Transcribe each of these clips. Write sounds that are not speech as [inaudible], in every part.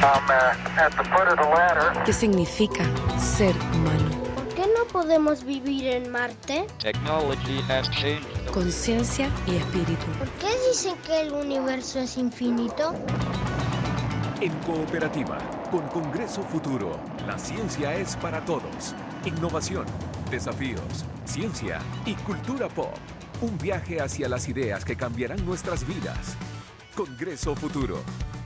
Uh, ¿Qué significa ser humano? ¿Por qué no podemos vivir en Marte? Conciencia y espíritu. ¿Por qué dicen que el universo es infinito? En cooperativa, con Congreso Futuro, la ciencia es para todos. Innovación, desafíos, ciencia y cultura pop. Un viaje hacia las ideas que cambiarán nuestras vidas. Congreso Futuro,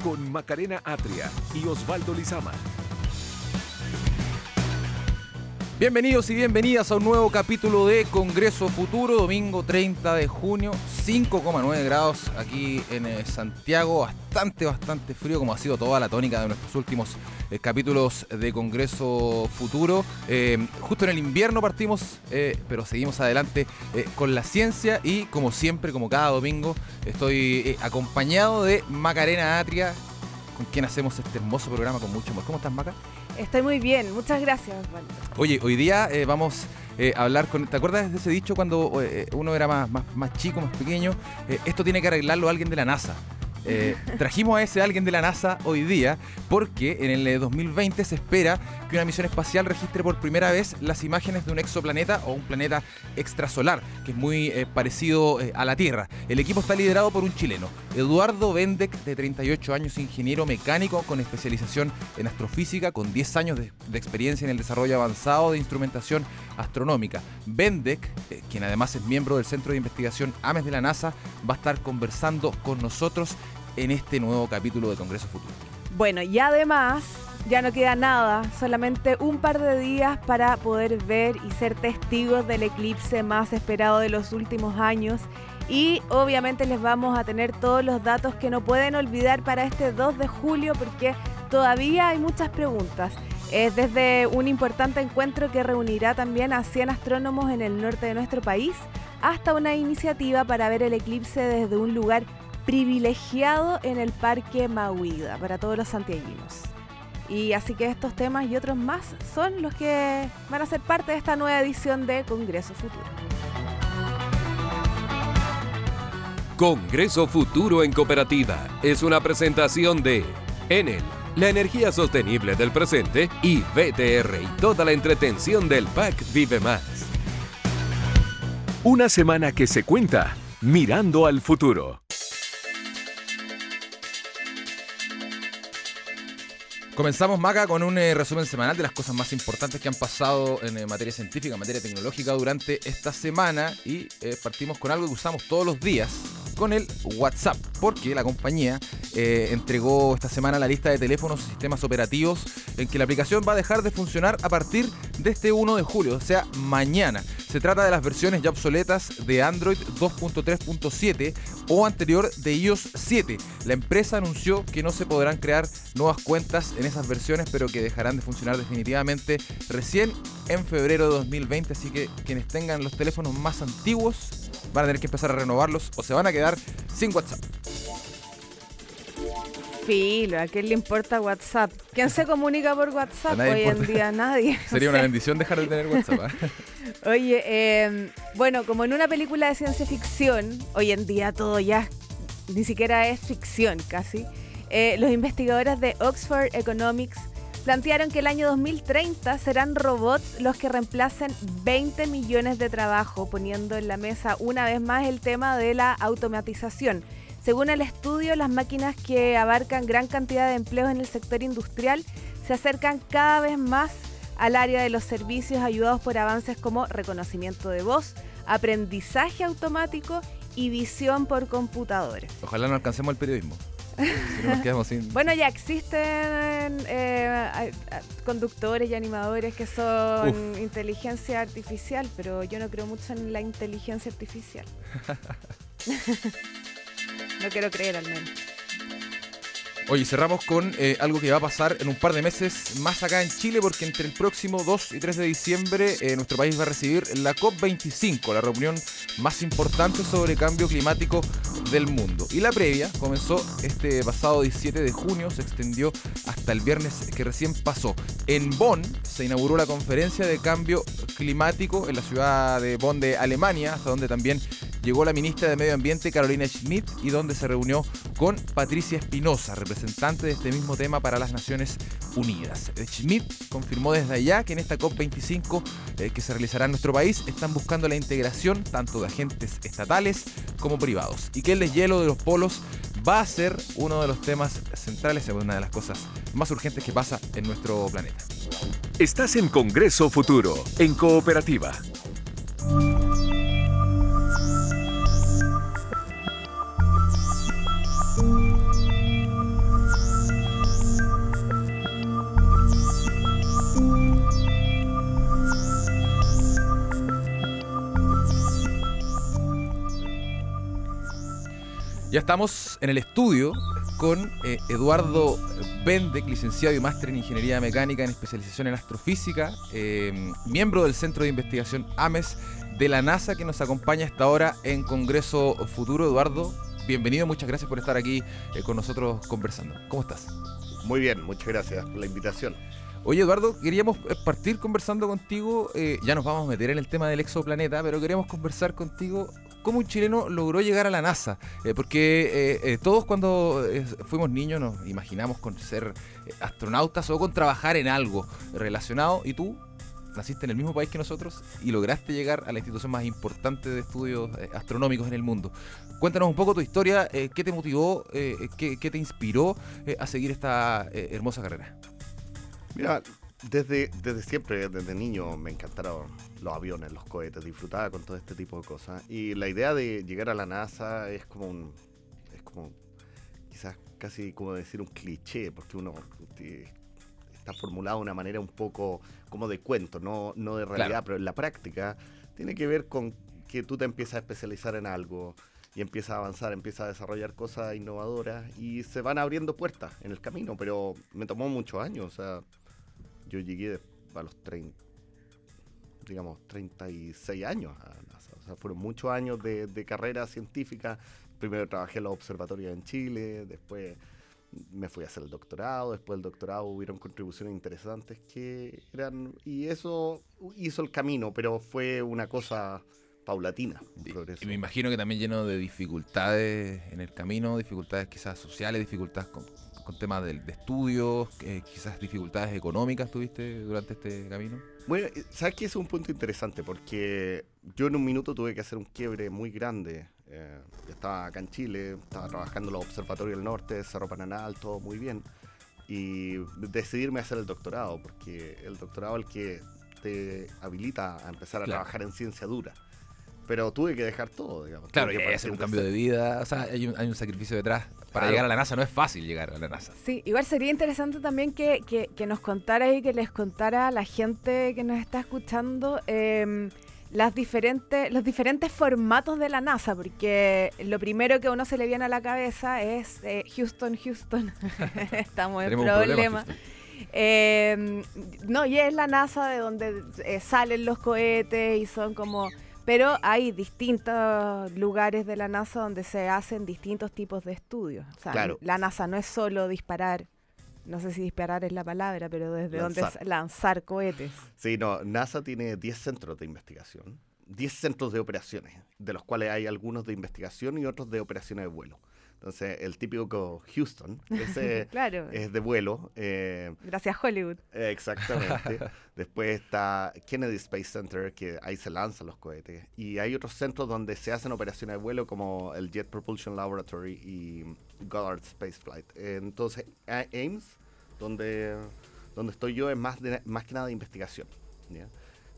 con Macarena Atria y Osvaldo Lizama. Bienvenidos y bienvenidas a un nuevo capítulo de Congreso Futuro, domingo 30 de junio, 5,9 grados aquí en eh, Santiago, bastante, bastante frío como ha sido toda la tónica de nuestros últimos eh, capítulos de Congreso Futuro. Eh, justo en el invierno partimos, pero seguimos adelante con la ciencia y como siempre, como cada domingo, estoy acompañado de Macarena Atria, con quien hacemos este hermoso programa con mucho amor. ¿Cómo estás, Maca? Estoy muy bien, muchas gracias, Oye, hoy día eh, vamos eh, a hablar con. ¿Te acuerdas de ese dicho cuando eh, uno era más, más, más, chico, más pequeño? esto tiene que arreglarlo alguien de la NASA. Eh, trajimos a ese alguien de la NASA hoy día porque en el 2020 se espera que una misión espacial registre por primera vez las imágenes de un exoplaneta o un planeta extrasolar, que es muy eh, parecido eh, a la Tierra. El equipo está liderado por un chileno, Eduardo Bendek, de 38 años, ingeniero mecánico con especialización en astrofísica, con 10 años de, experiencia en el desarrollo avanzado de instrumentación astronómica. Bendek, quien además es miembro del Centro de Investigación AMES de la NASA, va a estar conversando con nosotros en este nuevo capítulo de Congreso Futuro. Bueno, y además ya no queda nada, solamente un par de días para poder ver y ser testigos del eclipse más esperado de los últimos años. Y obviamente les vamos a tener todos los datos que no pueden olvidar para este 2 de julio porque todavía hay muchas preguntas. Es desde un importante encuentro que reunirá también a 100 astrónomos en el norte de nuestro país hasta una iniciativa para ver el eclipse desde un lugar privilegiado en el Parque Mahuida para todos los santiaguinos. Y así que estos temas y otros más son los que van a ser parte de esta nueva edición de Congreso Futuro. Congreso Futuro en Cooperativa es una presentación de Enel, la energía sostenible del presente, y BTR y toda la entretención del PAC Vive Más. Una semana que se cuenta mirando al futuro. Comenzamos, Maca, con un eh, resumen semanal de las cosas más importantes que han pasado en eh, materia científica, en materia tecnológica durante esta semana y eh, partimos con algo que usamos todos los días, con el WhatsApp, porque la compañía entregó esta semana la lista de teléfonos y sistemas operativos en que la aplicación va a dejar de funcionar a partir de este 1 de julio, o sea, mañana. Se trata de las versiones ya obsoletas de Android 2.3.7 o anterior de iOS 7. La empresa anunció que no se podrán crear nuevas cuentas en esas versiones, pero que dejarán de funcionar definitivamente recién en febrero de 2020. Así que quienes tengan los teléfonos más antiguos van a tener que empezar a renovarlos o se van a quedar sin WhatsApp. Filo, ¿a quién le importa WhatsApp? ¿Quién se comunica por WhatsApp hoy en día? Nadie. [laughs] Sería una [laughs] bendición dejar de tener WhatsApp. ¿eh? [laughs] Oye, em, bueno, como en una película de ciencia ficción, hoy en día todo ya ni siquiera es ficción casi, eh, los investigadores de Oxford Economics plantearon que el año 2030 serán robots los que reemplacen 20 millones de trabajo, poniendo en la mesa una vez más el tema de la automatización. Según el estudio, las máquinas que abarcan gran cantidad de empleos en el sector industrial se acercan cada vez más al área de los servicios ayudados por avances como reconocimiento de voz, aprendizaje automático y visión por computadores. Ojalá no alcancemos el periodismo. [laughs] Bueno, ya existen eh, conductores y animadores que son inteligencia artificial, pero yo no creo mucho en la inteligencia artificial. [laughs] [laughs] No quiero creer al menos. Oye, cerramos con eh, algo que va a pasar en un par de meses más acá en Chile, porque entre el próximo 2 y 3 de diciembre eh, nuestro país va a recibir la COP25, la reunión más importante sobre cambio climático del mundo. Y la previa comenzó este pasado 17 de junio, se extendió hasta el viernes que recién pasó. En Bonn se inauguró la conferencia de cambio climático en la ciudad de Bonn de Alemania, hasta donde también llegó la ministra de Medio Ambiente Carolina Schmidt y donde se reunió con Patricia Espinosa, representante de este mismo tema para las Naciones Unidas. Schmidt confirmó desde allá que en esta COP25 eh, que se realizará en nuestro país están buscando la integración tanto de agentes estatales como privados y que el deshielo de los polos va a ser uno de los temas centrales, una de las cosas más urgentes que pasa en nuestro planeta. Estás en Congreso Futuro, en Cooperativa. Ya estamos en el estudio con eh, Eduardo Bendek, licenciado y máster en Ingeniería Mecánica en especialización en astrofísica, eh, miembro del Centro de Investigación AMES de la NASA que nos acompaña hasta ahora en Congreso Futuro. Eduardo, bienvenido, muchas gracias por estar aquí eh, con nosotros conversando. ¿Cómo estás? Muy bien, muchas gracias por la invitación. Oye, Eduardo, queríamos partir conversando contigo, ya nos vamos a meter en el tema del exoplaneta, pero queríamos conversar contigo cómo un chileno logró llegar a la NASA. Eh, porque eh, eh, todos cuando fuimos niños nos imaginamos con ser astronautas o con trabajar en algo relacionado. Y tú naciste en el mismo país que nosotros y lograste llegar a la institución más importante de estudios astronómicos en el mundo. Cuéntanos un poco tu historia, qué te motivó, qué, qué, te inspiró a seguir esta hermosa carrera. Mira, desde, desde siempre, desde niño, me encantaron los aviones, los cohetes, disfrutaba con todo este tipo de cosas. Y la idea de llegar a la NASA es como un. es como. quizás casi como decir un cliché, porque uno está formulado de una manera un poco como de cuento, no, no de realidad, pero en la práctica tiene que ver con que tú te empiezas a especializar en algo y empiezas a avanzar, empiezas a desarrollar cosas innovadoras y se van abriendo puertas en el camino, pero me tomó muchos años, o sea yo llegué a los 30, digamos, 36 años a NASA. O sea, fueron muchos años de, carrera científica. Primero trabajé en los observatorios en Chile, después me fui a hacer el doctorado, después del doctorado hubieron contribuciones interesantes que eran, y eso hizo el camino, pero fue una cosa paulatina. y, me imagino que también lleno de dificultades en el camino, dificultades quizás sociales, dificultades con, con temas de, estudios, quizás dificultades económicas tuviste durante este camino? Bueno, eh, sabes que es un punto interesante porque yo en un minuto tuve que hacer un quiebre muy grande. Eh, estaba acá en Chile, estaba trabajando en los observatorios del norte, Cerro Pananal, todo muy bien. Y decidirme a hacer el doctorado, porque el doctorado es el que te habilita a empezar a trabajar en ciencia dura pero tuve que dejar todo, digamos. Claro, hay que hacer un cambio de vida, o sea, hay un, hay un sacrificio detrás. Para llegar a la NASA no es fácil llegar a la NASA. Sí, igual sería interesante también que, que, nos contara y que les contara a la gente que nos está escuchando em, las diferentes, los diferentes formatos de la NASA, porque lo primero que a uno se le viene a la cabeza es eh, Houston, Houston, [laughs] estamos en problema. Em, no, y es la NASA de donde eh, salen los cohetes y son como pero hay distintos lugares de la NASA donde se hacen distintos tipos de estudios. O sea, la NASA no es solo disparar, no sé si disparar es la palabra, pero desde donde lanzar cohetes. Sí, no, NASA tiene 10 centros de investigación, 10 centros de operaciones, de los cuales hay algunos de investigación y otros de operaciones de vuelo. Entonces, el típico Houston, ese [laughs] es de vuelo. Eh, Gracias, Hollywood. exactamente. [laughs] Después está Kennedy Space Center, que ahí se lanzan los cohetes. Y hay otros centros donde se hacen operaciones de vuelo, como el Jet Propulsion Laboratory y Goddard Space Flight. Entonces, Ames, donde, donde estoy yo, es más, más que nada de investigación.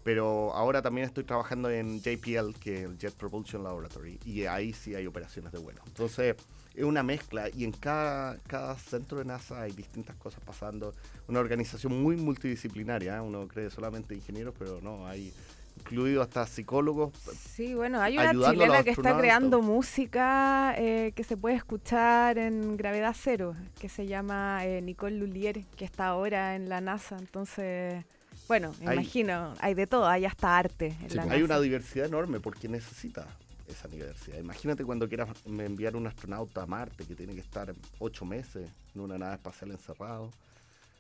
Pero ahora también estoy trabajando en JPL, que es el Jet Propulsion Laboratory, y ahí sí hay operaciones de vuelo. Entonces, es una mezcla y en cada, cada centro de NASA hay distintas cosas pasando. Una organización muy multidisciplinaria, ¿eh? uno cree solamente ingenieros, pero no, hay incluido hasta psicólogos. Sí, bueno, hay una chilena que está creando música eh, que se puede escuchar en gravedad cero, que se llama eh, Nicole Lulier, que está ahora en la NASA, entonces... Bueno, imagino, hay de todo, hay hasta arte. En hay una diversidad enorme porque necesita esa universidad. Imagínate cuando quieras enviar un astronauta a Marte que tiene que estar ocho meses en una nave espacial encerrado.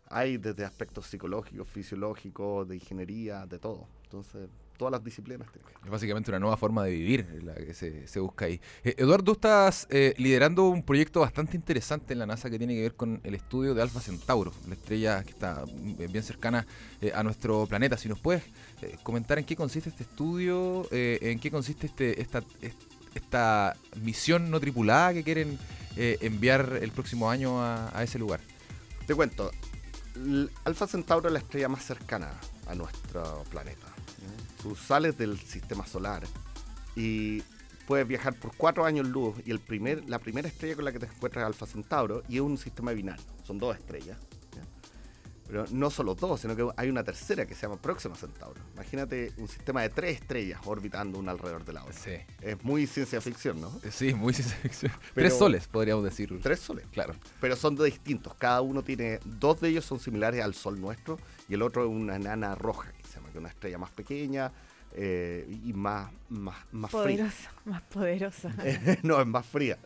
Hay desde aspectos psicológicos, fisiológicos, de ingeniería, de todo. Entonces, todas las disciplinas. Es básicamente una nueva forma de vivir la que se, se busca ahí. Eh, Eduardo, tú estás eh, liderando un proyecto bastante interesante en la NASA que tiene que ver con el estudio de Alpha Centauro, la estrella que está mm, bien cercana eh, a nuestro planeta. Si nos puedes eh, comentar en qué consiste este estudio, en qué consiste este, esta, est- esta misión no tripulada que quieren enviar el próximo año a, a ese lugar. Te cuento, Alpha Centauro es la estrella más cercana a nuestro planeta. Tú sales del sistema solar y puedes viajar por cuatro años luz y el primer, la primera estrella con la que te encuentras es Alpha Centauro y es un sistema binario. Son dos estrellas. ¿ya? Pero no solo dos, sino que hay una tercera que se llama Próxima Centauro. Imagínate un sistema de tres estrellas orbitando una alrededor de la otra. Sí. Es muy ciencia ficción, ¿no? Eh, Sí, muy ciencia ficción. [laughs] Pero- Tres soles, podríamos decir. Tres soles. Claro. pero son de distintos. Cada uno tiene, dos de ellos son similares al Sol nuestro y el otro es una enana roja, que una estrella más pequeña eh, y más, más, más fría. Poderosa, más poderosa. [laughs] no, es más fría,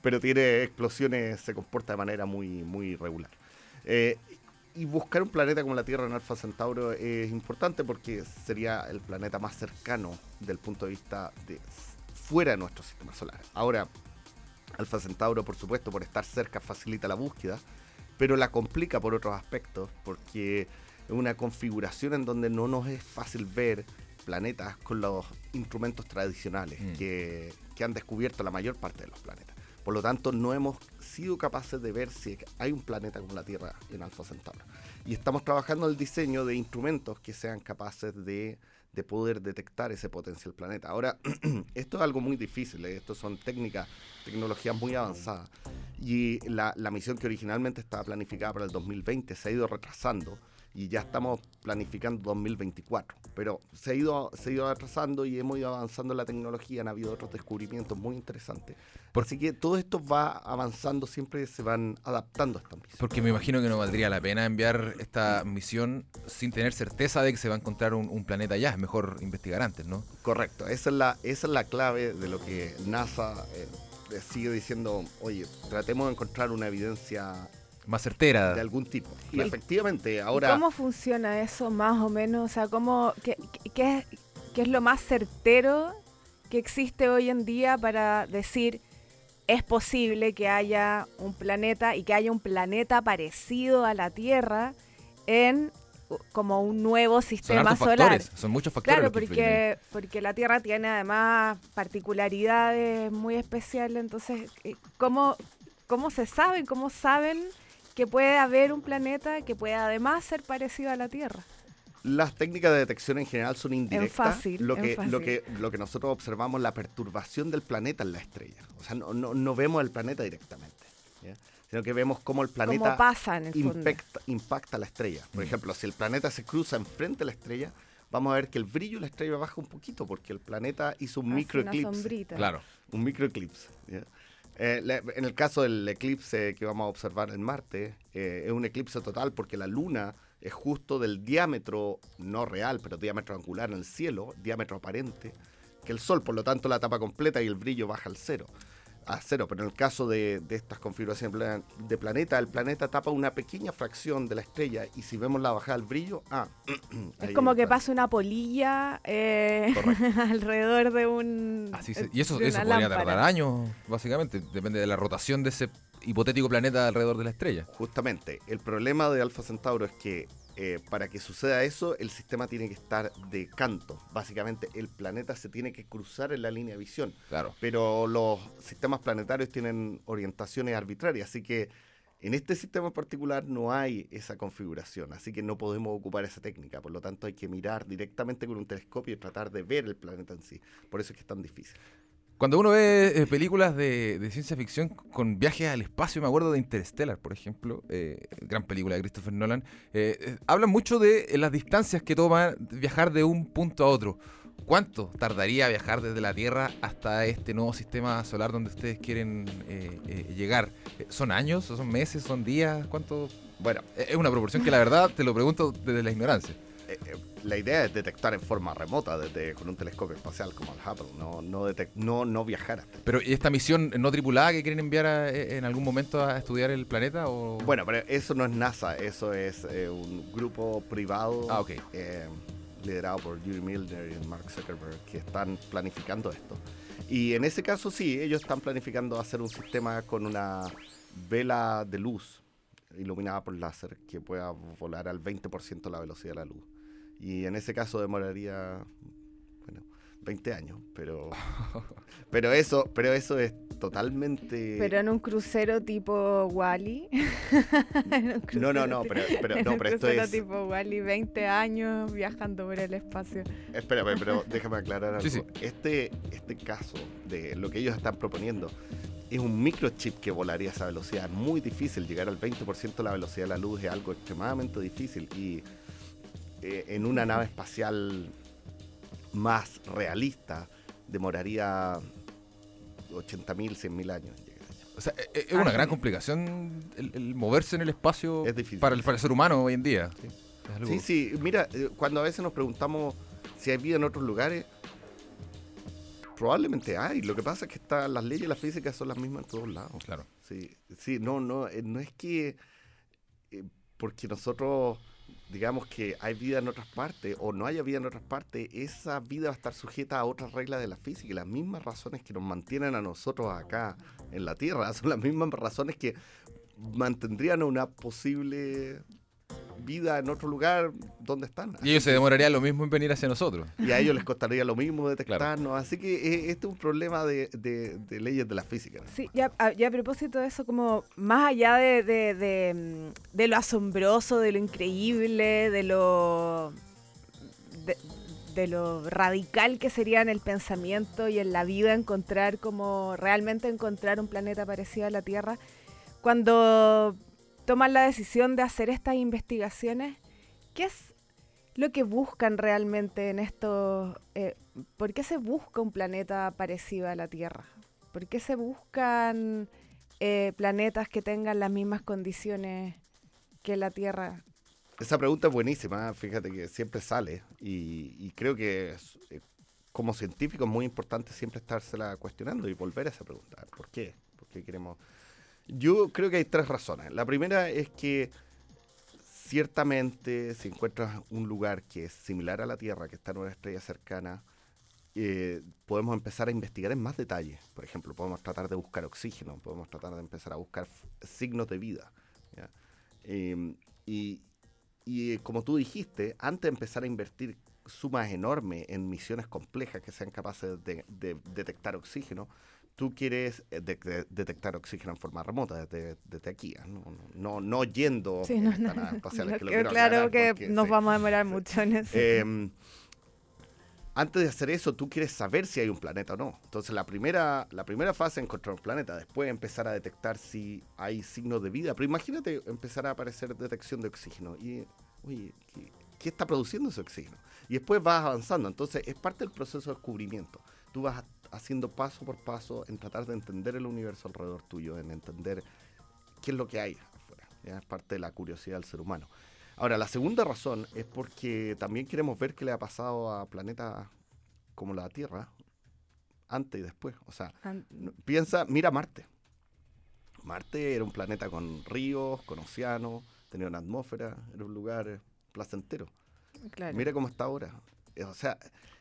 pero tiene explosiones, se comporta de manera muy, muy regular. Eh, y buscar un planeta como la Tierra en Alfa Centauro es importante porque sería el planeta más cercano del punto de vista de fuera de nuestro sistema solar. Ahora, Alfa Centauro, por supuesto, por estar cerca facilita la búsqueda, pero la complica por otros aspectos, porque una configuración en donde no nos es fácil ver planetas con los instrumentos tradicionales Mm. que, que han descubierto la mayor parte de los planetas. Por lo tanto, no hemos sido capaces de ver si hay un planeta como la Tierra en Alfa Centauro. Y estamos trabajando en el diseño de instrumentos que sean capaces de, de poder detectar ese potencial planeta. Ahora, [clears throat] esto es algo muy difícil, ¿eh? esto son técnicas, tecnologías muy avanzadas. Y la, la misión que originalmente estaba planificada para el 2020 se ha ido retrasando y ya estamos planificando 2024. Pero se ha ido, se ha ido atrasando y hemos ido avanzando en la tecnología, han habido otros descubrimientos muy interesantes. Así que todo esto va avanzando, siempre se van adaptando a esta misión. Porque me imagino que no valdría la pena enviar esta misión sin tener certeza de que se va a encontrar un, un planeta allá. Es mejor investigar antes, ¿no? Correcto, esa es la, esa es la clave de lo que NASA eh, sigue diciendo, oye, tratemos de encontrar una evidencia Más certera. de algún tipo. Y ¿Y- efectivamente, ¿Y ahora... ¿Cómo funciona eso más o menos? O sea, ¿cómo, qué, qué- qué es, qué es lo más certero que existe hoy en día para decir es posible que haya un planeta y que haya un planeta parecido a la Tierra en como un nuevo sistema solar? factores, son muchos factores. Claro, porque, porque la Tierra tiene además particularidades muy especiales. Entonces, eh, ¿cómo, ¿cómo se saben? ¿Cómo saben que puede haber un planeta que pueda además ser parecido a la Tierra? Las técnicas de detección en general son indirectas. fácil, lo, en que, fácil. lo, que, lo que nosotros observamos la perturbación del planeta en la estrella. O sea, no, no, no vemos el planeta directamente, ¿ya? sino que vemos cómo el ¿Cómo planeta pasa en el impacta, impacta la estrella. Por ejemplo, si el planeta se cruza enfrente de la estrella, vamos a ver que el brillo de la estrella baja un poquito porque el planeta hizo un microeclipse. sombrita. Claro. Un microeclipse. Eh, en el caso del eclipse que vamos a observar en Marte, eh, es un eclipse total porque la luna es justo del diámetro, no real, pero diámetro angular en el cielo, diámetro aparente, que el Sol, por lo tanto la tapa completa y el brillo baja al cero. A cero, pero en el caso de, de estas configuraciones de planeta, el planeta tapa una pequeña fracción de la estrella y si vemos la bajada del brillo, ah, [clears throat] Es como que pasa una polilla eh, [laughs] alrededor de un. Así se- eh, y eso, eso podría lámpara. tardar años, básicamente. Depende de la rotación de ese hipotético planeta alrededor de la estrella. Justamente, el problema de Alfa Centauro es que eh, para que suceda eso, el sistema tiene que estar de canto. Básicamente, el planeta se tiene que cruzar en la línea de visión. Claro. Pero los sistemas planetarios tienen orientaciones arbitrarias, así que en este sistema en particular no hay esa configuración, así que no podemos ocupar esa técnica. Por lo tanto, hay que mirar directamente con un telescopio y tratar de ver el planeta en sí. Por eso es que es tan difícil. Cuando uno ve eh, películas de, ciencia ficción con viajes al espacio, me acuerdo de Interstellar, por ejemplo, eh, gran película de Christopher Nolan, eh, eh, hablan mucho de las distancias que toma viajar de un punto a otro. ¿Cuánto tardaría viajar desde la Tierra hasta este nuevo sistema solar donde ustedes quieren llegar? ¿Son años? ¿Son meses? ¿Son días? ¿Cuánto? Bueno, Es una proporción que la verdad te lo pregunto desde la ignorancia. Eh, eh, la idea es detectar en forma remota desde con un telescopio espacial como el Hubble, no, no, no, no viajar hasta Pero ¿y esta misión no tripulada que quieren enviar a- eh, en algún momento a estudiar el planeta? O... Bueno, pero eso no es NASA, eso es eh, un grupo privado. Ah, ok. eh, liderado por Yuri Milner y Mark Zuckerberg, que están planificando esto. Y en ese caso sí, ellos están planificando hacer un sistema con una vela de luz iluminada por láser que pueda volar al 20% la velocidad de la luz. Y en ese caso demoraría, bueno, 20 años, pero, [laughs] pero, eso, pero eso es totalmente... Pero en un crucero tipo Wally. [laughs] no, no, no, pero, pero, no, pero esto es... tipo Wally, 20 años viajando por el espacio. Espérame, pero déjame aclarar algo. Este, este caso de lo que ellos están proponiendo es un microchip que volaría a esa velocidad. Muy difícil llegar al 20% de la velocidad de la luz, es algo extremadamente difícil. Y eh, en una nave espacial más realista demoraría 80.000, 100.000 años. O sea, e, e, es una gran complicación el, moverse en el espacio es para, el, para el ser humano hoy en día. Sí, sí, mira, eh, cuando a veces nos preguntamos si hay vida en otros lugares, probablemente hay. Lo que pasa es que está, las leyes de la física son las mismas en todos lados. Claro. Sí, sí, no, no, eh, no es que eh, porque nosotros digamos que hay vida en otras partes o no haya vida en otras partes, esa vida va a estar sujeta a otras reglas de la física y las mismas razones que nos mantienen a nosotros acá en la Tierra [laughs] son las mismas razones que mantendrían una posible vida en otro lugar donde están. Y ellos se demoraría lo mismo en venir hacia nosotros. Y a ellos les costaría lo mismo detectarnos. Así que eh, este es un problema de, leyes de la física. Sí, ya a, a, propósito de eso, como más allá de, de, lo asombroso, de lo increíble, de lo... De, lo radical que sería en el pensamiento y en la vida encontrar como realmente encontrar un planeta parecido a la Tierra. Cuando toman la decisión de hacer estas investigaciones, ¿qué es lo que buscan realmente en esto? Eh, ¿Por qué se busca un planeta parecido a la Tierra? ¿Por qué se buscan eh, planetas que tengan las mismas condiciones que la Tierra? Esa pregunta es buenísima, fíjate que siempre sale y, creo que eh, como científico es muy importante siempre estársela cuestionando y volver a esa pregunta. ¿Por qué? ¿Por qué queremos yo creo que hay tres razones. La primera es que ciertamente si encuentras un lugar que es similar a la Tierra, que está en una estrella cercana, eh, podemos empezar a investigar en más detalle. Por ejemplo, podemos tratar de buscar oxígeno, podemos tratar de empezar a buscar signos de vida. Em, y, y, como tú dijiste, antes de empezar a invertir sumas enormes en misiones complejas que sean capaces de detectar oxígeno, tú quieres eh, detectar oxígeno en forma remota desde, desde aquí, ¿eh? no, no, no yendo sí, no, espaciales. [laughs] claro que nos vamos a demorar mucho en eso. Em, antes de hacer eso, tú quieres saber si hay un planeta o no. Entonces, la primera, la primera fase es encontrar un planeta. Después, empezar a detectar si hay signos de vida. Pero imagínate empezar a aparecer detección de oxígeno. Y, oye, ¿qué, qué está produciendo ese oxígeno? Y después vas avanzando. Entonces, es parte del proceso de descubrimiento. Tú vas haciendo paso por paso en tratar de entender el universo alrededor tuyo, en entender qué es lo que hay afuera. Es parte de la curiosidad del ser humano. Ahora, la segunda razón es porque también queremos ver qué le ha pasado a planetas como la Tierra antes y después. O sea, piensa, mira Marte. Marte era un planeta con ríos, con océanos, tenía una atmósfera, era un lugar placentero. Mira cómo está ahora. O sea,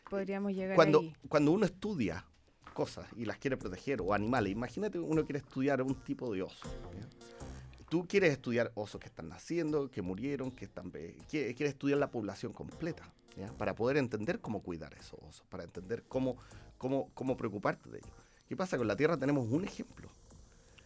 podríamos llegar cuando, ahí. Cuando uno estudia cosas y las quiere proteger, o animales. Imagínate uno quiere estudiar un tipo de oso. Tú quieres estudiar osos que están naciendo, que murieron, que están... Quieres estudiar la población completa, para poder entender cómo cuidar esos osos, para entender cómo, cómo, cómo preocuparte de ellos. ¿Qué pasa? Con la Tierra tenemos un ejemplo.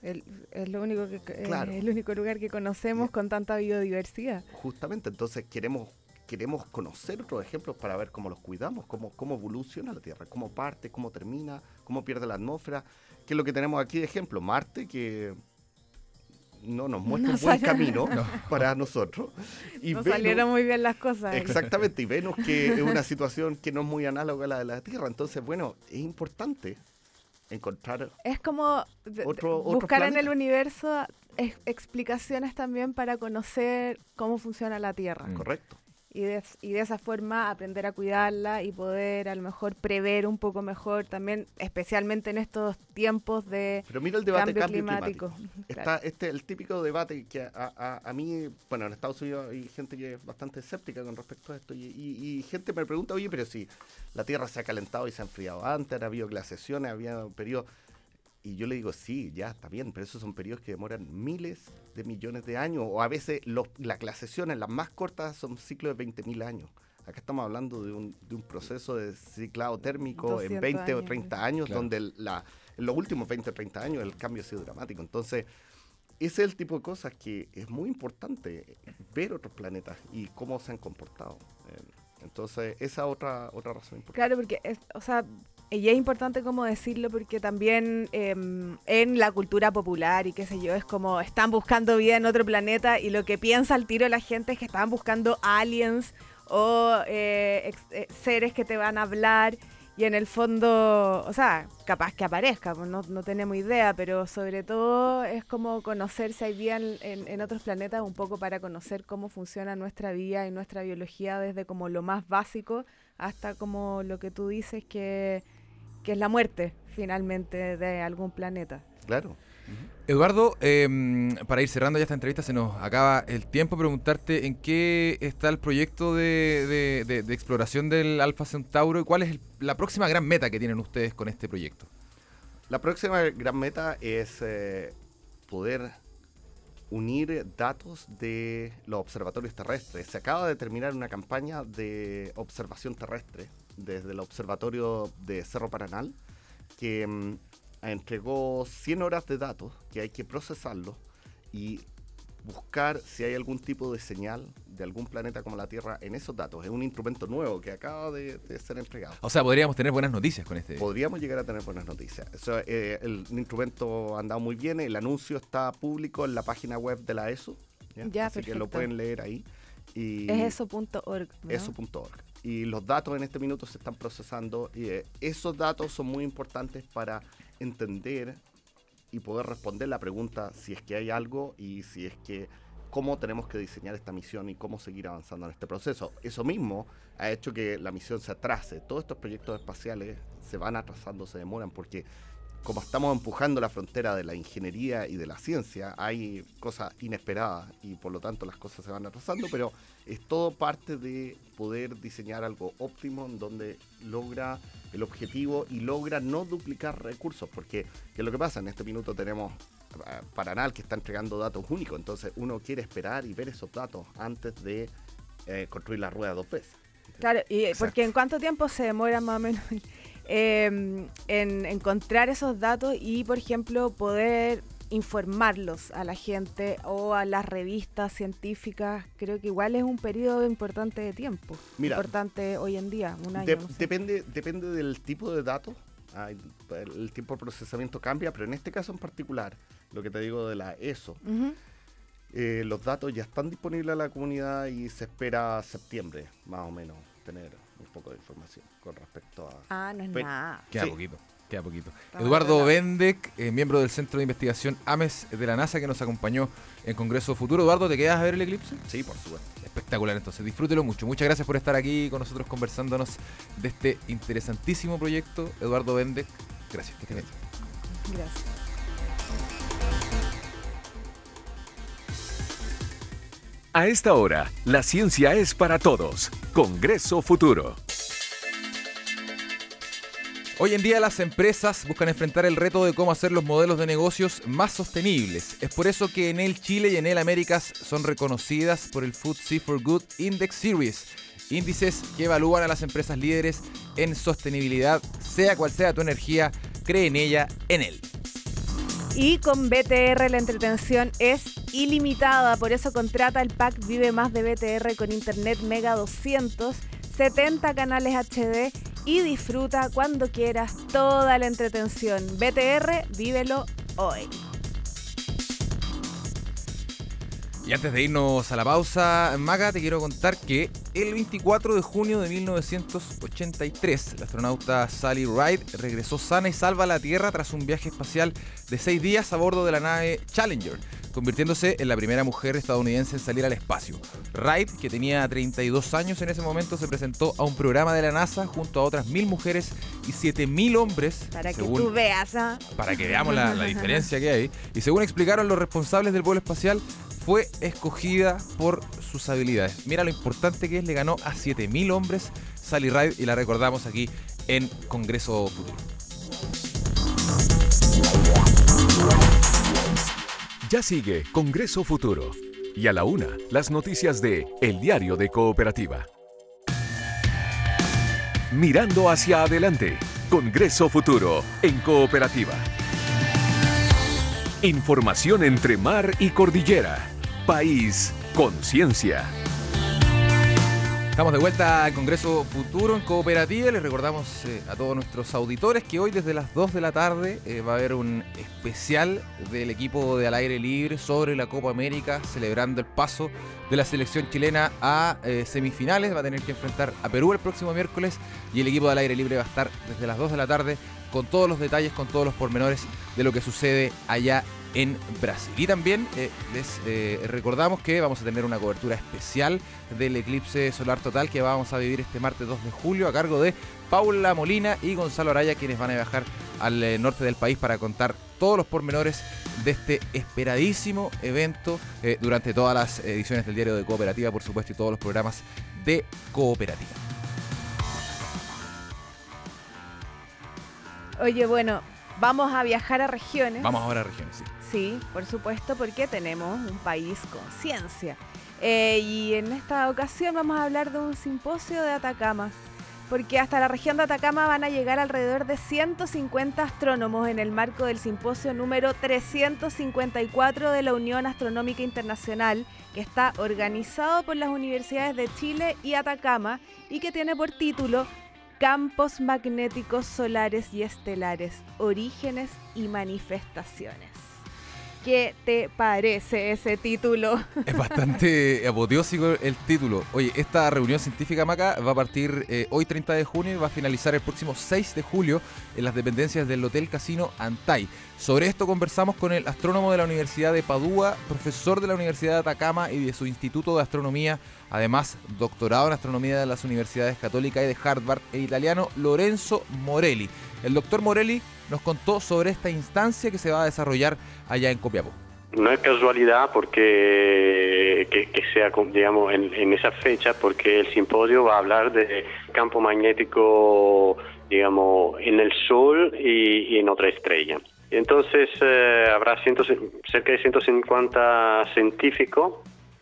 es lo único que, el único lugar que conocemos con tanta biodiversidad. Justamente, entonces queremos queremos conocer otros ejemplos para ver cómo los cuidamos, cómo, cómo evoluciona la Tierra, cómo parte, cómo termina, cómo pierde la atmósfera. ¿Qué es lo que tenemos aquí de ejemplo? Marte, que no nos muestra un buen camino para nosotros. Y no salieron muy bien las cosas. Exactamente, y [laughs] Venus que es una situación que no es muy análoga a la de la Tierra. Entonces, bueno, es importante encontrar... Es como buscar en el universo explicaciones también para conocer cómo funciona la Tierra. Correcto. Y de, y de esa forma aprender a cuidarla y poder a lo mejor prever un poco mejor también, especialmente en estos tiempos de Pero mira el debate cambio, cambio climático. climático. [laughs] Claro. Está este el típico debate que a, a- a mí, bueno, en Estados Unidos hay gente que es bastante escéptica con respecto a esto y, y- y gente me pregunta, oye, pero si la Tierra se ha calentado y se ha enfriado antes, ha habido glaciaciones, había periodos... Y yo le digo, sí, ya está bien, pero esos son periodos que demoran miles de millones de años, o a veces los, las glaciaciones, las más cortas, son ciclos de 20.000 años. Acá estamos hablando de un, de un proceso de ciclado térmico en 200 20 o años. 30 años, Claro. donde la, en los últimos 20 o 30 años el cambio ha sido dramático. Entonces, ese es el tipo de cosas que es muy importante ver otros planetas y cómo se han comportado. Eh, Entonces, esa otra otra razón importante. Claro, porque, es, o sea, y es importante como decirlo porque también em, en la cultura popular y qué sé yo, es como están buscando vida en otro planeta y lo que piensa al tiro la gente es que están buscando aliens o eh, eh, seres que te van a hablar y en el fondo, o sea, capaz que aparezca, pues no, no tenemos idea, pero sobre todo es como conocer si hay vida en, en- en otros planetas, un poco para conocer cómo funciona nuestra vida y nuestra biología desde como lo más básico hasta como lo que tú dices que, que es la muerte finalmente de algún planeta. Claro. Eduardo, em, para ir cerrando ya esta entrevista, se nos acaba el tiempo. Preguntarte en qué está el proyecto de, exploración del Alfa Centauro y cuál es la próxima gran meta que tienen ustedes con este proyecto. La próxima gran meta es eh, poder unir datos de los observatorios terrestres. Se acaba de terminar una campaña de observación terrestre desde el observatorio de Cerro Paranal que mm, entregó 100 horas de datos que hay que procesarlos y buscar si hay algún tipo de señal de algún planeta como la Tierra en esos datos. Es un instrumento nuevo que acaba de- de ser entregado O sea, podríamos tener buenas noticias con este. podríamos llegar a tener buenas noticias. Eh, el instrumento ha andado muy bien, el anuncio está público en la página web de la ESO, Ya, así que lo pueden leer ahí. Y Es eso.org. ¿no? eso.org. Y los datos en este minuto se están procesando y eh, esos datos son muy importantes para entender y poder responder la pregunta si es que hay algo y si es que cómo tenemos que diseñar esta misión y cómo seguir avanzando en este proceso. Eso mismo ha hecho que la misión se atrase. Todos estos proyectos espaciales se van atrasando, se demoran porque como estamos empujando la frontera de la ingeniería y de la ciencia, hay cosas inesperadas y por lo tanto las cosas se van atrasando, pero es todo parte de poder diseñar algo óptimo en donde logra el objetivo y logra no duplicar recursos, porque ¿qué es lo que pasa? En este minuto tenemos eh, Paranal que está entregando datos únicos, entonces uno quiere esperar y ver esos datos antes de eh, construir la rueda dos veces. Claro, y Exacto. porque en cuánto tiempo se demora más o menos [laughs] eh, en encontrar esos datos y, por ejemplo, poder informarlos a la gente o a las revistas científicas, creo que igual es un periodo importante de tiempo. Mira, importante hoy en día, un año. De- no sé. depende, depende del tipo de datos. Hay- el tiempo de procesamiento cambia, pero en este caso en particular, lo que te digo de la ESO, Ujú. eh, los datos ya están disponibles a la comunidad y se espera septiembre, más o menos, tener un poco de información con respecto a... Ah, no es Pe- nada. Queda Sí. poquito. Queda poquito. Eduardo Bendek, eh, miembro del Centro de Investigación AMES de la NASA, que nos acompañó en Congreso Futuro. Eduardo, ¿te quedas a ver el eclipse? Sí, por supuesto. Espectacular, entonces disfrútelo mucho. Muchas gracias por estar aquí con nosotros conversándonos de este interesantísimo proyecto. Eduardo Bendek, gracias. Bien. Gracias. A esta hora, la ciencia es para todos. Congreso Futuro. Hoy en día las empresas buscan enfrentar el reto de cómo hacer los modelos de negocios más sostenibles. Es por eso que Enel Chile y Enel Américas son reconocidas por el FTSE for Good Index Series, índices que evalúan a las empresas líderes en sostenibilidad, sea cual sea tu energía, cree en ella, Enel. Y con BTR la entretención es ilimitada, por eso contrata el pack Vive Más de BTR con Internet Mega 200, 70 canales HD y disfruta cuando quieras toda la entretención. BTR, vívelo hoy. Y antes de irnos a la pausa, Maga, te quiero contar que el 24 de junio de 1983, la astronauta Sally Ride regresó sana y salva a la Tierra tras un viaje espacial de seis días a bordo de la nave Challenger. convirtiéndose en la primera mujer estadounidense en salir al espacio. Wright, que tenía 32 años en ese momento, se presentó a un programa de la NASA junto a otras mil mujeres y 7000 hombres. Para que tú veas, ¿ah? para que veamos la, la diferencia que hay. Y según explicaron los responsables del vuelo espacial, fue escogida por sus habilidades. Mira lo importante que es, le ganó a 7000 hombres Sally Ride y la recordamos aquí en Congreso Futuro. Ya sigue Congreso Futuro. Y a la una, las noticias de El Diario de Cooperativa. Mirando hacia adelante. Congreso Futuro en Cooperativa. Información entre mar y cordillera. País, conciencia. Estamos de vuelta al Congreso Futuro en Cooperativa. Les recordamos eh, a todos nuestros auditores que hoy desde las 2 de la tarde eh, va a haber un especial del equipo de al aire libre sobre la Copa América, celebrando el paso de la selección chilena a eh, semifinales. Va a tener que enfrentar a Perú el próximo miércoles y el equipo de al aire libre va a estar desde las 2 de la tarde con todos los detalles, con todos los pormenores de lo que sucede allá en Brasil. Y también eh, les eh, recordamos que vamos a tener una cobertura especial del eclipse solar total que vamos a vivir este martes 2 de julio a cargo de Paula Molina y Gonzalo Araya, quienes van a viajar al eh, norte del país para contar todos los pormenores de este esperadísimo evento durante todas las ediciones del diario de Cooperativa, por supuesto, y todos los programas de Cooperativa. Oye, bueno, vamos a viajar a regiones. Vamos ahora a regiones, sí. Sí, por supuesto, porque tenemos un país con ciencia. Eh, y en esta ocasión vamos a hablar de un simposio de Atacama, porque hasta la región de Atacama van a llegar alrededor de 150 astrónomos en el marco del simposio número 354 de la Unión Astronómica Internacional, que está organizado por las universidades de Chile y Atacama y que tiene por título Campos magnéticos solares y estelares, orígenes y manifestaciones. ¿Qué te parece ese título? Es bastante apoteósico el título. Oye, esta reunión científica Maca va a partir eh, hoy 30 de junio y va a finalizar el próximo 6 de julio en las dependencias del Hotel Casino Antay. Sobre esto conversamos con el astrónomo de la Universidad de Padua, profesor de la Universidad de Atacama y de su Instituto de Astronomía, además doctorado en astronomía de las Universidades Católica y de Harvard, e italiano Lorenzo Morelli. El doctor Morelli nos contó sobre esta instancia que se va a desarrollar allá en Copiapó. No es casualidad porque que, que sea, digamos, en, en esa fecha, porque el simposio va a hablar de campo magnético, digamos, en el Sol y, y en otra estrella. Entonces eh, habrá ciento- cerca de 150 científicos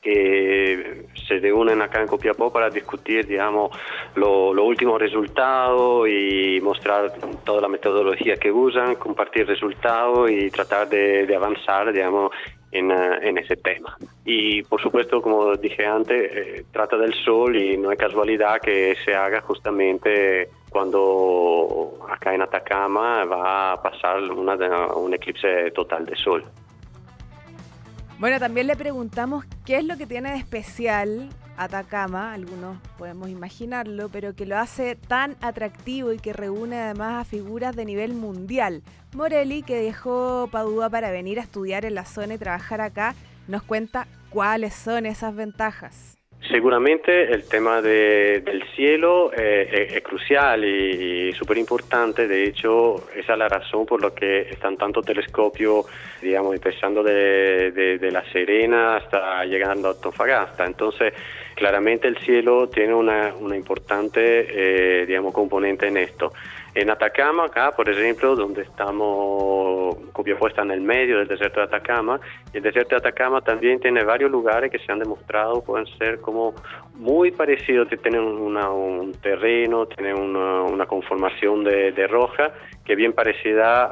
que se reúnen acá en Copiapó para discutir, digamos, lo- los últimos resultados y mostrar toda la metodología que usan, compartir resultados y tratar de, de avanzar, digamos, en, eh, en ese tema. Y por supuesto, como dije antes, eh, trata del sol y no es casualidad que se haga justamente cuando acá en Atacama va a pasar una un eclipse total de sol. Bueno, también le preguntamos qué es lo que tiene de especial Atacama, algunos podemos imaginarlo, pero que lo hace tan atractivo y que reúne además a figuras de nivel mundial. Morelli, que dejó Padua para venir a estudiar en la zona y trabajar acá, nos cuenta cuáles son esas ventajas. Seguramente el tema de- del cielo eh, es, crucial y, súper importante. De hecho, esa es la razón por la que están tantos telescopios, digamos, empezando de, de- La Serena hasta llegando a Antofagasta. Entonces, claramente el cielo tiene una, una importante, eh, digamos, componente en esto. En Atacama, acá, por ejemplo, donde estamos, Copiapó está en el medio del desierto de Atacama, el desierto de Atacama también tiene varios lugares que se han demostrado pueden ser como muy parecidos, tienen un terreno, tienen una, conformación de, de roja que es bien parecida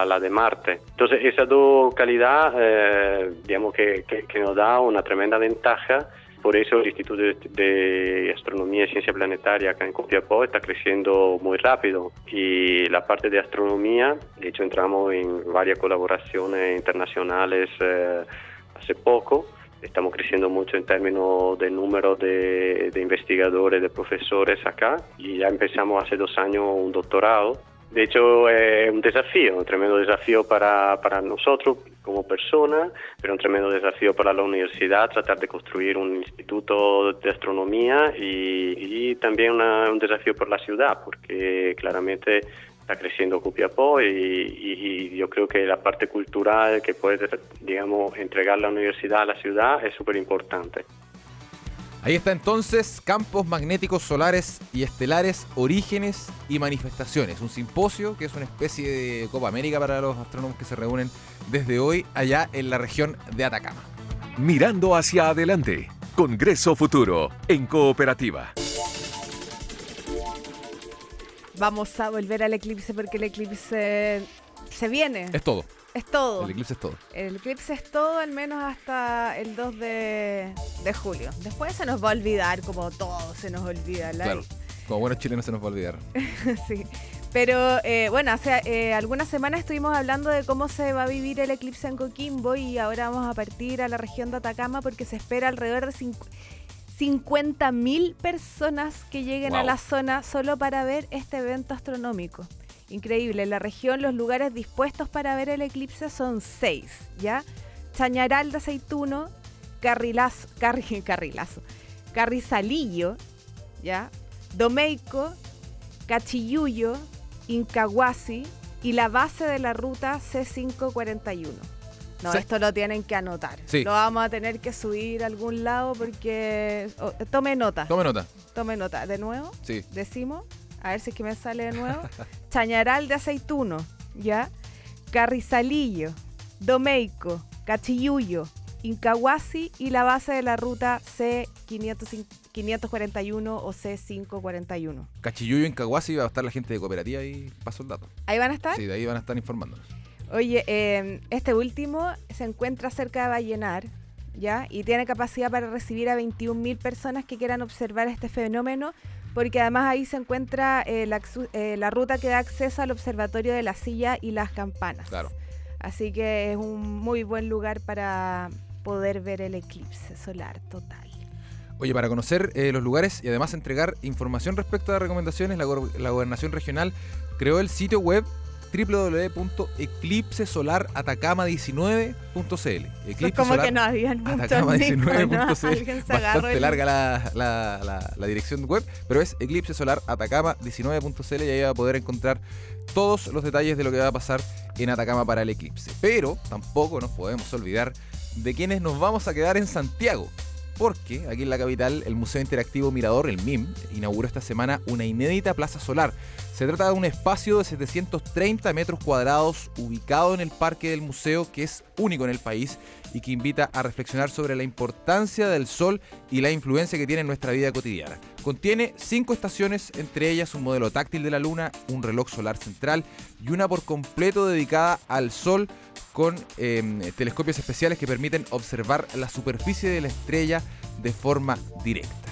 a la de Marte. Entonces, esa dos calidad, eh, digamos que- que nos da una tremenda ventaja por eso el Instituto de, Astronomía y Ciencia Planetaria acá en Copiapó está creciendo muy rápido. Y la parte de astronomía, de hecho entramos en varias colaboraciones internacionales eh, hace poco, estamos creciendo mucho en términos de número de, de investigadores, de profesores acá. Y ya empezamos hace dos años un doctorado. De hecho, es un desafío, un tremendo desafío para, para nosotros como persona, pero un tremendo desafío para la universidad tratar de construir un instituto de astronomía y, y también una- un desafío por la ciudad, porque claramente está creciendo Copiapó y, y- yo creo que la parte cultural que puede, digamos, entregar la universidad a la ciudad es súper importante. Ahí está entonces Campos Magnéticos Solares y Estelares, Orígenes y Manifestaciones, un simposio que es una especie de Copa América para los astrónomos que se reúnen desde hoy allá en la región de Atacama. Mirando hacia adelante. Congreso Futuro en Cooperativa. Vamos a volver al eclipse porque el eclipse se viene. Es todo, Es todo. el eclipse es todo. El eclipse es todo, al menos hasta el 2 de, de julio. Después se nos va a olvidar, como todo se nos olvida. la- Claro, como buenos chilenos se nos va a olvidar. [laughs] sí. Pero eh, bueno, hace eh, algunas semanas estuvimos hablando de cómo se va a vivir el eclipse en Coquimbo y ahora vamos a partir a la región de Atacama porque se espera alrededor de cincu- 50.000 personas que lleguen a la zona solo para ver este evento astronómico. Increíble, en la región los lugares dispuestos para ver el eclipse son seis, ¿ya? Chañaral de Aceituno, Carrilazo, Carri- [laughs] Carrilazo, Carrizalillo, ¿ya? Domeico, Cachiyuyo, Incahuasi y la base de la ruta C541. No, Sí. esto lo tienen que anotar. Sí. Lo vamos a tener que subir a algún lado porque... oh, tome nota, Tome nota. tome nota. ¿De nuevo? Sí. Decimos, a ver si es que me sale de nuevo. [laughs] Chañaral de Aceituno, ¿ya? Carrizalillo, Domeico, Cachiyuyo, Incahuasi y la base de la ruta C541 o C541. Cachilluyo en Caguasi va a estar la gente de cooperativa y paso el dato. ¿Ahí van a estar? Sí, de ahí van a estar informándonos. Oye, eh, este último se encuentra cerca de Vallenar, ¿ya? Y tiene capacidad para recibir a 21.000 personas que quieran observar este fenómeno, porque además ahí se encuentra eh, la, eh, la ruta que da acceso al observatorio de la silla y las campanas. Claro. Así que es un muy buen lugar para poder ver el eclipse solar total. Oye, para conocer eh, los lugares y además entregar información respecto a las recomendaciones, la, go- la Gobernación Regional creó el sitio web www.eclipsesolarAtacama19.cl. Es como que no habían muchos Atacama19.cl. nickos, ¿no? Alguien se agarró Bastante el- larga la, la- la- la dirección web, pero es eclipsesolarAtacama19.cl y ahí va a poder encontrar todos los detalles de lo que va a pasar en Atacama para el eclipse. Pero tampoco nos podemos olvidar de quienes nos vamos a quedar en Santiago. Porque aquí en la capital el Museo Interactivo Mirador, el MIM, inauguró esta semana una inédita plaza solar. Se trata de un espacio de 730 metros cuadrados ubicado en el parque del museo que es único en el país y que invita a reflexionar sobre la importancia del sol y la influencia que tiene en nuestra vida cotidiana. Contiene cinco estaciones, entre ellas un modelo táctil de la luna, un reloj solar central y una por completo dedicada al sol con eh, telescopios especiales que permiten observar la superficie de la estrella de forma directa.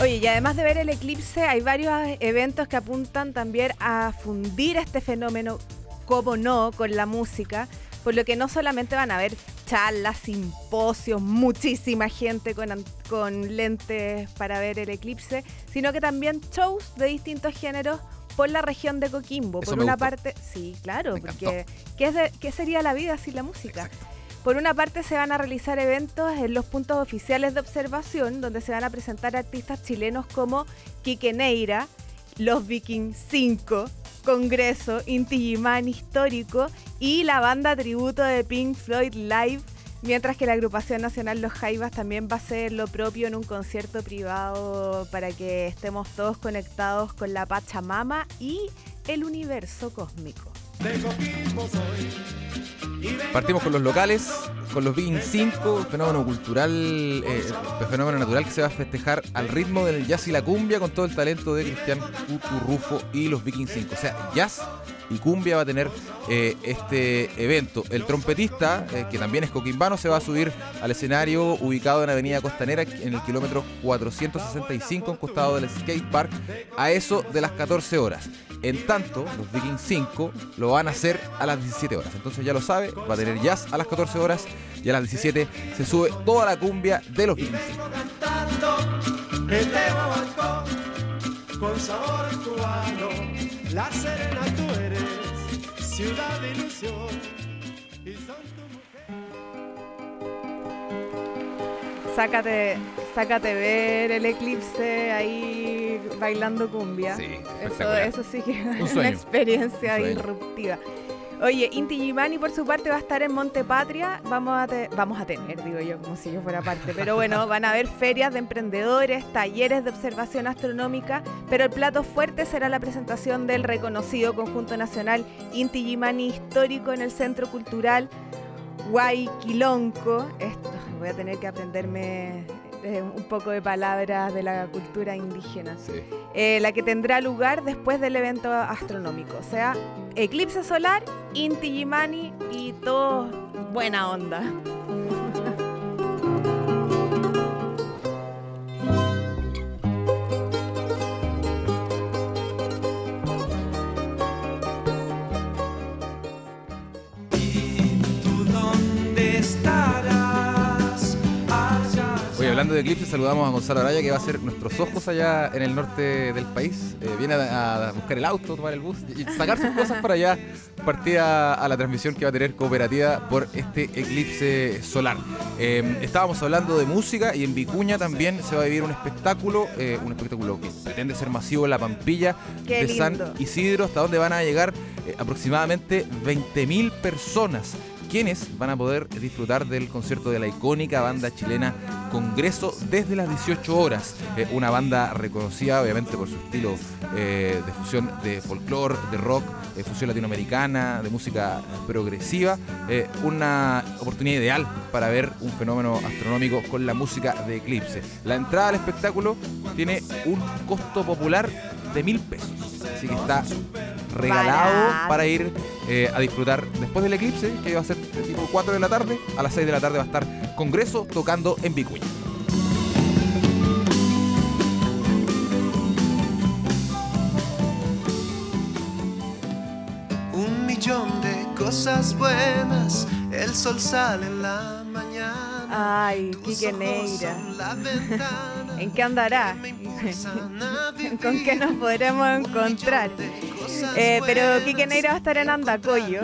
Oye, y además de ver el eclipse, hay varios eventos que apuntan también a fundir este fenómeno, como no, con la música, por lo que no solamente van a ver charlas, simposios, muchísima gente con, con lentes para ver el eclipse, sino que también shows de distintos géneros por la región de Coquimbo. Eso por una gustó. parte, sí, claro, Me porque ¿qué, es de- qué sería la vida sin la música? Por una parte se van a realizar eventos en los puntos oficiales de observación, donde se van a presentar artistas chilenos como Quique Neira, Los Vikings 5, Congreso, Inti Gimán Histórico y la banda tributo de Pink Floyd Live, mientras que la agrupación nacional Los Jaivas también va a hacer lo propio en un concierto privado para que estemos todos conectados con la Pachamama y el universo cósmico. Partimos con los locales, con los Viking 5, fenómeno cultural, eh, fenómeno natural que se va a festejar al ritmo del jazz y la cumbia con todo el talento de Cristian Rufo y los Viking 5. O sea, jazz y cumbia va a tener eh, este evento. El trompetista, eh, que también es coquimbano, se va a subir al escenario ubicado en Avenida Costanera, en el kilómetro 465, en costado del skate park, a eso de las 14 horas. En tanto, los Vikings 5 lo van a hacer a las 17 horas. Entonces ya lo sabe, va a tener jazz a las 14 horas y a las 17 se sube toda la cumbia de los Vikings 5. que te bancó con sabor cubano. La serena tú eres, ciudad ilusión. Sácate, sácate ver el eclipse ahí bailando cumbia. Sí, eso, eso sí que es una experiencia Un irruptiva. Oye, Inti Gimani por su parte va a estar en Monte Patria. Vamos a, te- vamos a tener, digo yo, como si yo fuera parte. Pero bueno, van a haber ferias de emprendedores, talleres de observación astronómica. Pero el plato fuerte será la presentación del reconocido conjunto nacional Inti Gimani histórico en el Centro Cultural Guayquilonco. Esto, voy a tener que aprenderme eh, un poco de palabras de la cultura indígena Sí. eh, la que tendrá lugar después del evento astronómico. O sea, eclipse solar, Inti Gimani y todo buena onda. Hablando de eclipse, saludamos a Gonzalo Araya, que va a ser nuestros ojos allá en el norte del país. Eh, viene a, a buscar el auto, tomar el bus y sacar sus cosas para allá, partir a, a la transmisión que va a tener cooperativa por este eclipse solar. Eh, estábamos hablando de música y en Vicuña también se va a vivir un espectáculo, eh, un espectáculo que pretende ser masivo en la Pampilla Qué de San. Isidro, hasta donde van a llegar aproximadamente 20.000 personas quienes van a poder disfrutar del concierto de la icónica banda chilena Congreso desde las 18 horas. Eh, una banda reconocida obviamente por su estilo eh, de fusión de folclore, de rock, de fusión latinoamericana, de música progresiva. Eh, una oportunidad ideal para ver un fenómeno astronómico con la música de Eclipse. La entrada al espectáculo tiene un costo popular de mil pesos. Así que está regalado Barato. para ir eh, a disfrutar después del eclipse, que va a ser de tipo 4 de la tarde. A las 6 de la tarde va a estar Congreso tocando en Vicuña. Un millón de cosas buenas, el sol sale en la mañana. Ay, Tus Quique Neira. ¿En qué andará? [laughs] ¿Con qué nos podremos encontrar? Eh, pero Quique Neira va a estar en Andacoyo.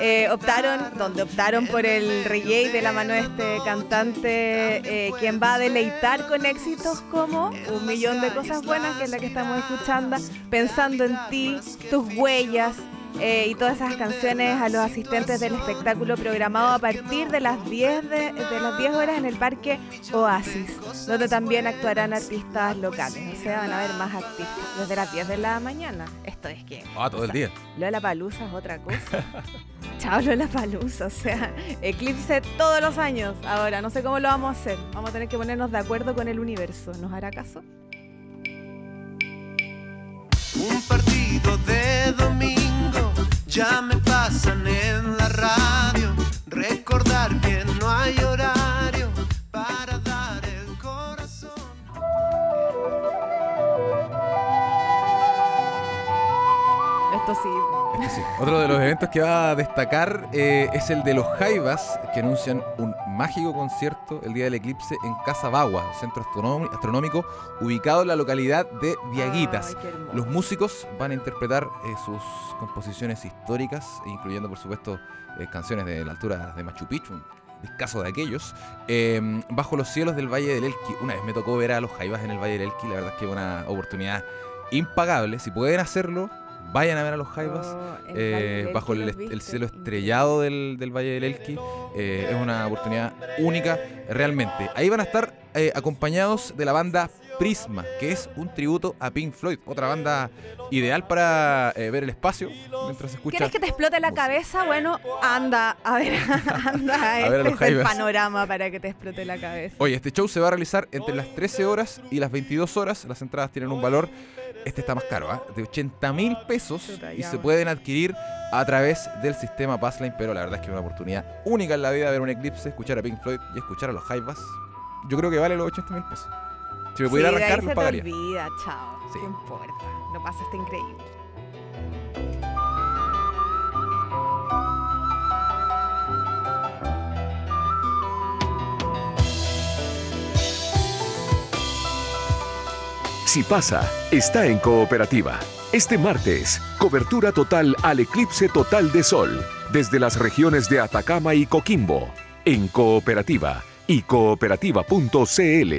Eh, optaron, donde optaron por el reggae de la mano de este cantante, eh, quien va a deleitar con éxitos como Un Millón de Cosas Buenas, que es la que estamos escuchando, Pensando en ti, Tus Huellas. Eh, y todas esas canciones a los asistentes del espectáculo programado a partir de las 10 de, de las 10 horas en el parque Oasis, donde también actuarán artistas locales, o sea, van a haber más artistas desde las 10 de la mañana. Esto es que Ah, todo el día. Lola Palusa es otra cosa. [laughs] Chao Lola Palusa, o sea, eclipse todos los años. Ahora, no sé cómo lo vamos a hacer. Vamos a tener que ponernos de acuerdo con el universo. ¿Nos hará caso? Un partido de domingo ya me pasan en la radio. Recordar que no hay horario para dar el corazón. Esto sí. Sí. Otro de los eventos que va a destacar eh, es el de los Jaivas, que anuncian un mágico concierto el día del eclipse en Casa Bagua, centro astronómi- astronómico ubicado en la localidad de Diaguitas. Ay. Los músicos van a interpretar eh, sus composiciones históricas, incluyendo por supuesto eh, canciones de la altura de Machu Picchu, un discazo de aquellos, eh, bajo los cielos del Valle del Elqui. Una vez me tocó ver a los Jaivas en el Valle del Elqui, la verdad es que es una oportunidad impagable. Si pueden hacerlo, vayan a ver a los Jaivas. Oh, eh, bajo el, cielo estrellado del, del Valle del Elqui. Eh, es una oportunidad única realmente. Ahí van a estar eh, acompañados de la banda Prisma, que es un tributo a Pink Floyd, otra banda ideal para eh, ver el espacio mientras se escucha. ¿Quieres que te explote la cabeza? Bueno, anda, a ver, [laughs] anda, A ver a este los es el panorama para que te explote la cabeza. Oye, este show se va a realizar entre las 13 horas y las 22 horas. Las entradas tienen un valor, este está más caro, ¿ah? de 80 mil pesos Chuta, y se pueden adquirir a través del sistema Passline, pero la verdad es que es una oportunidad única en la vida ver un eclipse, escuchar a Pink Floyd y escuchar a los Jaivas. Yo creo que vale los 80 mil pesos. Si me pudiera Sí, de arrancar, los pagaría. olvida, chao. Sí. No importa, lo pasaste increíble. Si pasa, está en Cooperativa. Este martes, cobertura total al eclipse total de sol, desde las regiones de Atacama y Coquimbo. En Cooperativa, y cooperativa.cl.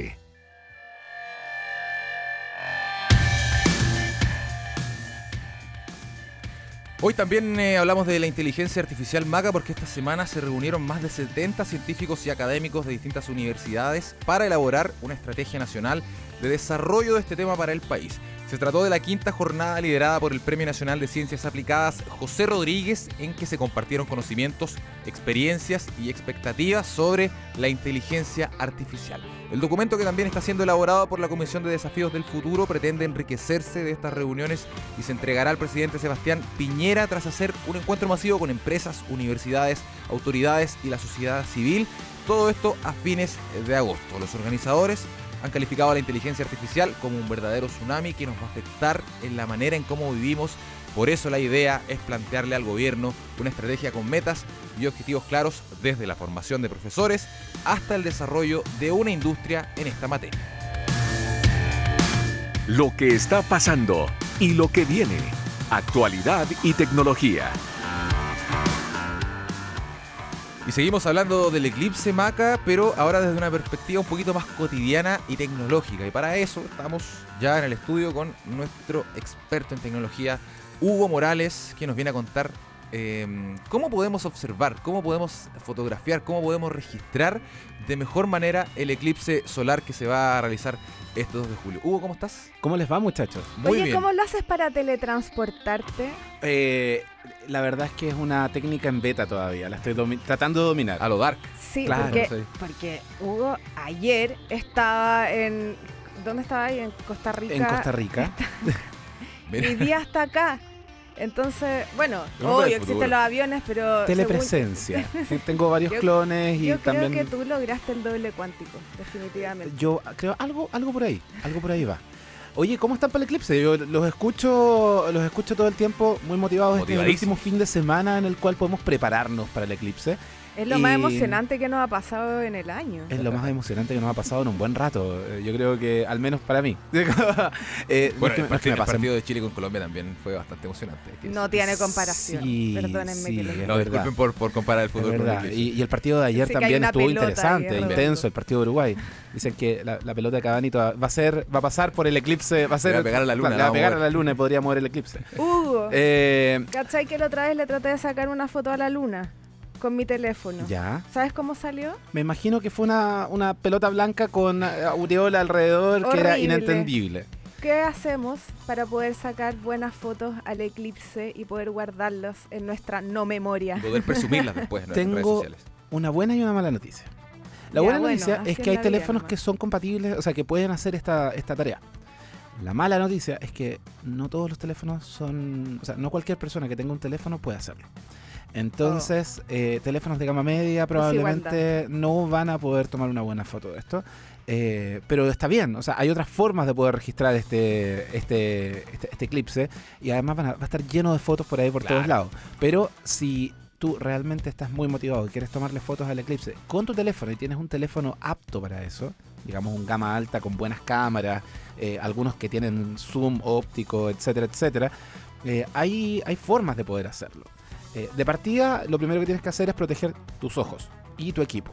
Hoy también eh, hablamos de la inteligencia artificial MAGA porque esta semana se reunieron más de 70 científicos y académicos de distintas universidades para elaborar una estrategia nacional de desarrollo de este tema para el país. Se trató de la quinta jornada liderada por el Premio Nacional de Ciencias Aplicadas José Rodríguez, en que se compartieron conocimientos, experiencias y expectativas sobre la inteligencia artificial. El documento que también está siendo elaborado por la Comisión de Desafíos del Futuro pretende enriquecerse de estas reuniones y se entregará al presidente Sebastián Piñera tras hacer un encuentro masivo con empresas, universidades, autoridades y la sociedad civil. Todo esto a fines de agosto. Los organizadores han calificado a la inteligencia artificial como un verdadero tsunami que nos va a afectar en la manera en cómo vivimos. Por eso la idea es plantearle al gobierno una estrategia con metas y objetivos claros desde la formación de profesores hasta el desarrollo de una industria en esta materia. Lo que está pasando y lo que viene. Actualidad y tecnología. Y seguimos hablando del eclipse Maca, pero ahora desde una perspectiva un poquito más cotidiana y tecnológica. Y para eso estamos ya en el estudio con nuestro experto en tecnología, Hugo Morales, que nos viene a contar eh, cómo podemos observar, cómo podemos fotografiar, cómo podemos registrar de mejor manera el eclipse solar que se va a realizar este 2 de julio. Hugo, ¿cómo estás? ¿Cómo les va, muchachos? Muy Oye, bien. ¿cómo lo haces para teletransportarte? Eh, la verdad es que es una técnica en beta todavía, la estoy tratando de dominar. A lo dark. Sí, Claro, porque, sí. porque Hugo ayer estaba en... ¿Dónde estaba ahí? En Costa Rica. En Costa Rica. [laughs] Mira. Mi día hasta acá. Entonces, bueno, obvio existen los aviones, pero... Telepresencia. Sí, tengo varios [laughs] Yo- clones y según- Yo también. creo que tú lograste el doble cuántico, definitivamente. Yo creo algo, algo por ahí, algo por ahí va. Oye, ¿cómo están para el eclipse? Yo los escucho, los escucho todo el tiempo muy motivados. Este es el último fin de semana en el cual podemos prepararnos para el eclipse. Es lo más y- emocionante que nos ha pasado en el año. Es lo más emocionante que nos ha pasado en un buen rato. Eh, Yo creo que al menos para mí. [laughs] Eh, no Bueno, es que el me- no es que partido, me el partido de Chile con Colombia también fue bastante emocionante. No decir. tiene comparación. Sí, Perdónenme sí, que lo. No, verdad. disculpen por, por comparar el fútbol con el. Y, y el partido de ayer hay también estuvo interesante, intenso, el partido de Uruguay. Dicen que la, la pelota de Cavani va a ser, va a pasar por el eclipse, va a ser Le va a pegar a la luna, le va a pegar a la luna y podría mover el eclipse. Hugo, Eh, ¿cachai que la otra vez le traté de sacar una foto a la luna con mi teléfono? ya. ¿Sabes cómo salió? Me imagino que fue una, una pelota blanca con eh, aureola alrededor que era inentendible. ¿Qué hacemos para poder sacar buenas fotos al eclipse y poder guardarlos en nuestra no memoria? Y poder presumirlas después en nuestras redes Tengo sociales. una buena y una mala noticia. La Ya, buena bueno, noticia es que hay teléfonos que son compatibles, o sea, que pueden hacer esta, esta tarea. La mala noticia es que no todos los teléfonos son, o sea, no cualquier persona que tenga un teléfono puede hacerlo. Entonces, Oh. eh, teléfonos de gama media probablemente no van a poder tomar una buena foto de esto. Eh, pero está bien, o sea, hay otras formas de poder registrar este, este, este, este eclipse y además van a- va a estar lleno de fotos por ahí por todos lados. Pero si tú realmente estás muy motivado y quieres tomarle fotos al eclipse con tu teléfono y tienes un teléfono apto para eso, digamos un gama alta con buenas cámaras, eh, algunos que tienen zoom óptico, etcétera, etcétera, eh, hay, hay formas de poder hacerlo. Eh, de partida, lo primero que tienes que hacer es proteger tus ojos y tu equipo.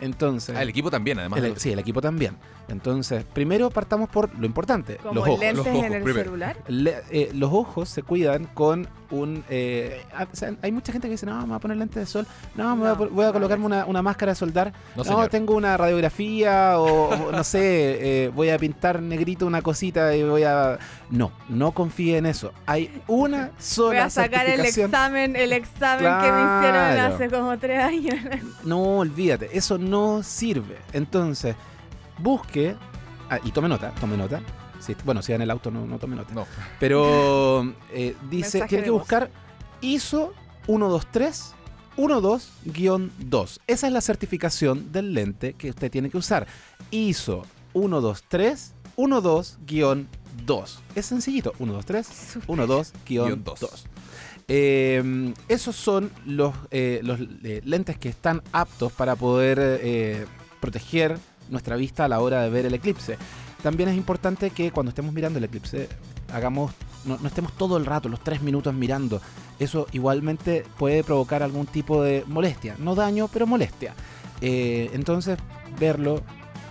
Entonces, Ah, el equipo también, además. el- de- sí, el equipo también. Entonces, primero partamos por lo importante, Como los ojos. lentes los ojos en el primero. celular. Le- eh, los ojos se cuidan con un... eh, o sea, hay mucha gente que dice, no, me voy a poner lentes de sol, no, me voy a voy a, colocarme una, una máscara de soldar, No, no, señor. tengo una radiografía o, o no sé, eh, voy a pintar negrito una cosita y voy a... No, no confíe en eso. Hay una sola Voy a sacar el examen, el examen que me hicieron hace como tres años. No, olvídate, eso no sirve. Entonces, busque, ah, y tome nota, tome nota. Si- bueno, si va en el auto no, no tome nota. No. Pero [laughs] eh, dice, tiene que buscar ISO 123 12-2. Esa es la certificación del lente que usted tiene que usar. ISO 123 12-2. Es sencillito, 123 12-2. dos. Eh, esos son los, eh, los eh, lentes que están aptos para poder eh, proteger nuestra vista a la hora de ver el eclipse. También es importante que cuando estemos mirando el eclipse, hagamos, no, no estemos todo el rato, los tres minutos mirando. Eso igualmente puede provocar algún tipo de molestia. No daño, pero molestia. Eh, entonces, verlo,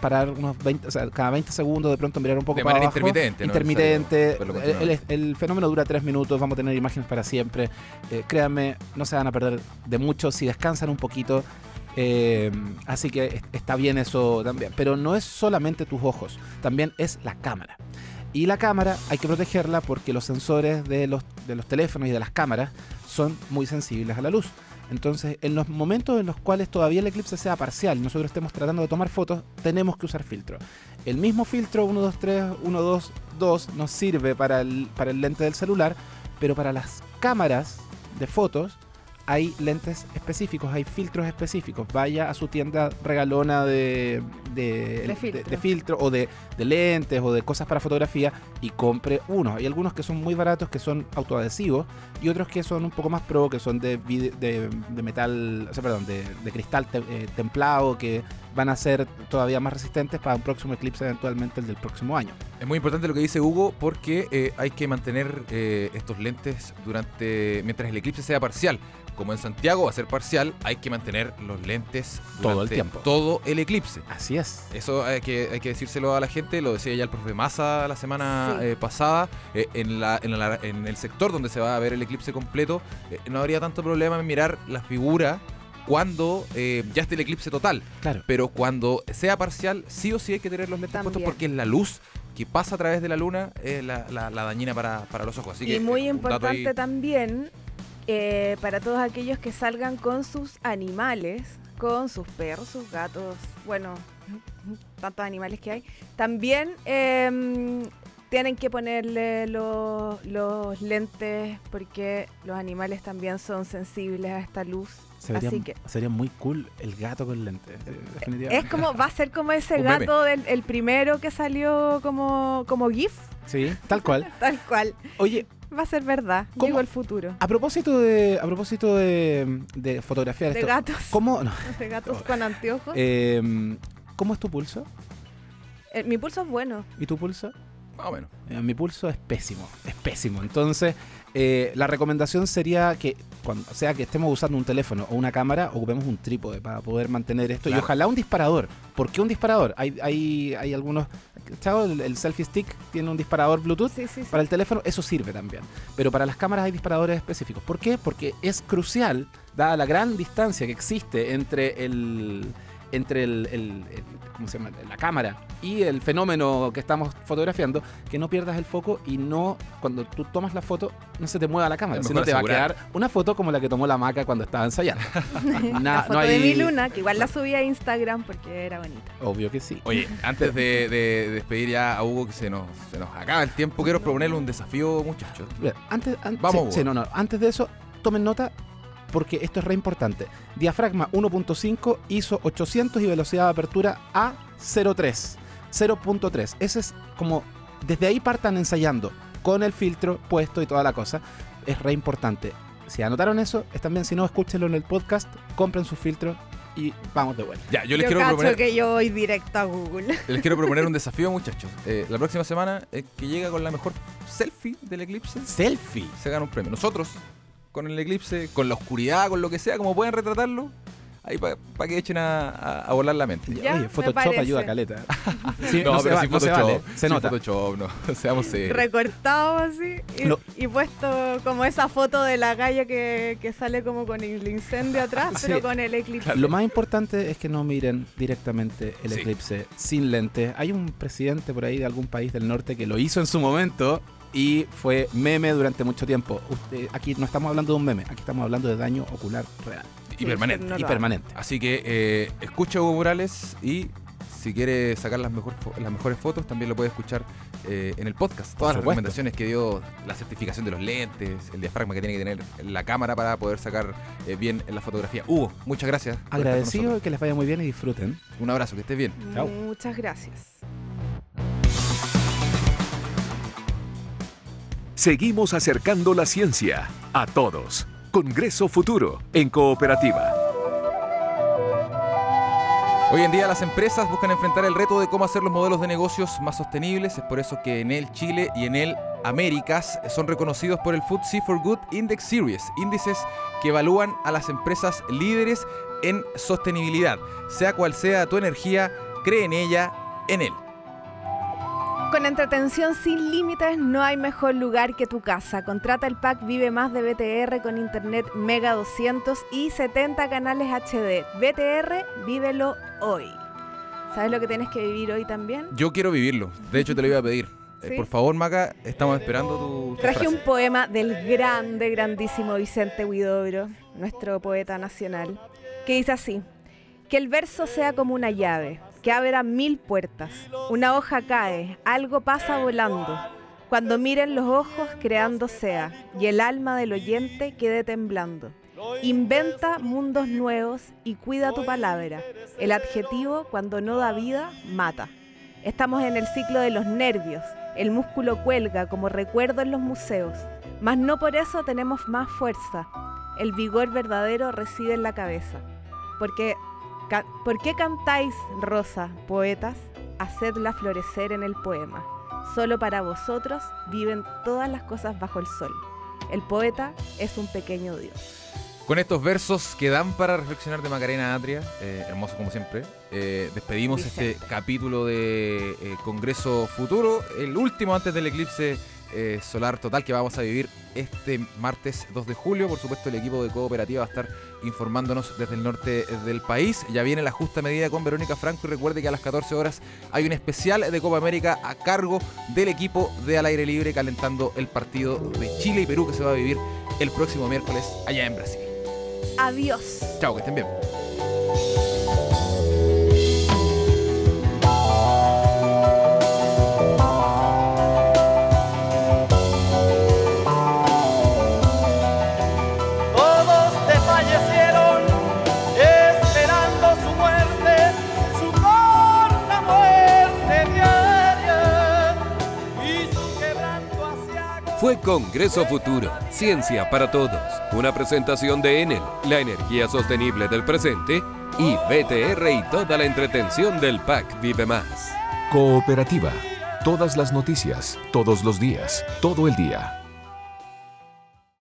parar unos 20, o sea, cada 20 segundos, de pronto mirar un poco De para manera abajo. intermitente, ¿no? Intermitente. El, el- el fenómeno dura tres minutos, vamos a tener imágenes para siempre. Eh, créanme, no se van a perder de mucho si descansan un poquito. Eh, así que es- está bien eso también. Pero no es solamente tus ojos, también es la cámara. Y la cámara hay que protegerla porque los sensores de los, teléfonos y de las cámaras son muy sensibles a la luz. Entonces, en los momentos en los cuales todavía el eclipse sea parcial y nosotros estemos tratando de tomar fotos, tenemos que usar filtro. El mismo filtro 123, 122 nos sirve para el lente del celular, pero para las cámaras de fotos hay lentes específicos, hay filtros específicos. Vaya a su tienda regalona de, de, De filtro. de filtro o de, lentes o de cosas para fotografía y compre uno. Hay algunos que son muy baratos, que son autoadhesivos, y otros que son un poco más pro, que son de, vide- de, de metal, o sea, perdón, de, de cristal te- eh, templado, que van a ser todavía más resistentes para un próximo eclipse, eventualmente el del próximo año. Es muy importante lo que dice Hugo porque eh, hay que mantener eh, estos lentes durante mientras el eclipse sea parcial. Como en Santiago va a ser parcial, hay que mantener los lentes Todo el durante tiempo. Todo el eclipse. Así es. Eso hay que, hay que decírselo a la gente, lo decía ya el profe Massa la semana Sí. eh, pasada, eh, en, la, en, la- en el sector donde se va a ver el eclipse completo, eh, no habría tanto problema en mirar la figura cuando eh, ya esté el eclipse total. Claro. Pero cuando sea parcial, sí o sí hay que tener los lentes puestos porque es la luz que pasa a través de la luna es la, la- la dañina para, para los ojos. Así que, y muy eh, ahí- importante también eh, para todos aquellos que salgan con sus animales, con sus perros, sus gatos, bueno, [laughs] tantos animales que hay, también em, tienen que ponerle los, los lentes porque los animales también son sensibles a esta luz. Se vería, Así que sería muy cool el gato con lentes, eh, es como va a ser como ese gato del el primero que salió como como GIF, Sí, tal cual. [laughs] tal cual. Oye, Va a ser verdad. ¿Cómo? Llegó el futuro. a propósito de, a propósito de, de fotografía De esto, gatos. ¿cómo, no, [laughs] De gatos con anteojos. eh, ¿cómo es tu pulso? Eh, mi pulso es bueno. ¿Y tu pulso? Más o menos. Eh, mi pulso es pésimo, es pésimo. Entonces, eh, la recomendación sería que, cuando sea que estemos usando un teléfono o una cámara, ocupemos un trípode para poder mantener esto. Y ojalá un disparador. ¿Por qué un disparador? Hay, hay, hay algunos. ¿cachado? El, el selfie stick tiene un disparador Bluetooth. Sí, sí, sí. Para el teléfono eso sirve también. Pero para las cámaras hay disparadores específicos. ¿Por qué? Porque es crucial, dada la gran distancia que existe entre el. Entre el, el- el- ¿cómo se llama? la cámara y el fenómeno que estamos fotografiando, que no pierdas el foco y no, cuando tú tomas la foto, no se te mueva la cámara, sino te va a quedar una foto como la que tomó la maca cuando estaba ensayando. [laughs] Na- la foto no de hay- mi luna, que igual la subí a Instagram porque era bonita. Obvio que sí. Oye, antes de, de despedir ya a Hugo, que se nos, se nos acaba el tiempo, quiero proponerle un desafío, muchachos. Antes, an- Vamos, sí, Hugo. sí, no, no, antes de eso, tomen nota porque esto es re importante. Diafragma 1.5, ISO 800 y velocidad de apertura a 0.3. 0.3. Ese es como, desde ahí partan ensayando con el filtro puesto y toda la cosa. Es re importante. Si anotaron eso, están bien. Si no, escúchenlo en el podcast, compren su filtro y vamos de vuelta. Ya, yo les Yo quiero cacho proponer, que yo voy directo a Google. [laughs] les quiero proponer un [laughs] desafío, muchachos. Eh, la próxima semana, eh, que llega con la mejor selfie del eclipse, Selfie. se gana un premio. Nosotros, con el eclipse, con la oscuridad, con lo que sea, como pueden retratarlo, ahí para que echen a, a- a volar la mente. Ya, Oye, Photoshop ayuda caleta. [laughs] Sí, no, se pero va- sí no se Photoshop. vale, se nota. Photoshop, no. [laughs] Seamos serios. Recortado así y, puesto como esa foto de la calle que, que sale como con el incendio atrás, Sí. pero con el eclipse. Lo más importante es que no miren directamente el Sí. eclipse sin lente. Hay un presidente por ahí de algún país del norte que lo hizo en su momento y fue meme durante mucho tiempo. Usted- aquí no estamos hablando de un meme, aquí estamos hablando de daño ocular real Y permanente. No y permanente. Así que eh, escucha a Hugo Morales y si quiere sacar las, mejor las mejores fotos, también lo puede escuchar eh, en el podcast. Todas las recomendaciones que dio, la certificación de los lentes, el diafragma que tiene que tener la cámara para poder sacar eh, bien en la fotografía. Hugo, muchas gracias. Agradecido que les vaya muy bien y disfruten. Un abrazo, que estés bien. Chao. Muchas gracias. Seguimos acercando la ciencia a todos. Congreso Futuro en Cooperativa. Hoy en día las empresas buscan enfrentar el reto de cómo hacer los modelos de negocios más sostenibles. Es por eso que en el Chile y en el Américas son reconocidos por el FTSE for Good Index Series, índices que evalúan a las empresas líderes en sostenibilidad. Sea cual sea tu energía, cree en ella, en él. Con entretención sin límites no hay mejor lugar que tu casa. Contrata el pack Vive Más de BTR con internet Mega 200 y 70 canales HD. BTR, vívelo hoy. ¿Sabes lo que tienes que vivir hoy también? Yo quiero vivirlo. De hecho, te lo iba a pedir. Eh, ¿Sí? por favor, Maca, estamos esperando tu, tu Traje frase. un poema del grande, grandísimo Vicente Huidobro, nuestro poeta nacional, que dice así: Que el verso sea como una llave, que abra mil puertas. Una hoja cae, algo pasa volando. Cuando miren los ojos, creando sea, y el alma del oyente quede temblando. Inventa mundos nuevos y cuida tu palabra. El adjetivo, cuando no da vida, mata. Estamos en el ciclo de los nervios. El músculo cuelga como recuerdo en los museos. Mas no por eso tenemos más fuerza. El vigor verdadero reside en la cabeza. Porque, ¿Por qué cantáis, rosa, poetas? Hacedla florecer en el poema. Solo para vosotros viven todas las cosas bajo el sol. El poeta es un pequeño dios. Con estos versos que dan para reflexionar de Macarena Atria, eh, hermoso como siempre, eh, despedimos Vicente. este capítulo de eh, Congreso Futuro, el último antes del eclipse eh, solar total que vamos a vivir este martes 2 de julio. Por supuesto, el equipo de Cooperativa va a estar informándonos desde el norte del país. Ya viene la justa medida con Verónica Franco y recuerde que a las 14 horas hay un especial de Copa América a cargo del equipo de Al Aire Libre calentando el partido de Chile y Perú que se va a vivir el próximo miércoles allá en Brasil. Adiós. Chao, que estén bien. Fue Congreso Futuro, Ciencia para Todos, una presentación de Enel, la energía sostenible del presente, y BTR y toda la entretención del PAC Vive Más. Cooperativa. Todas las noticias, todos los días, todo el día.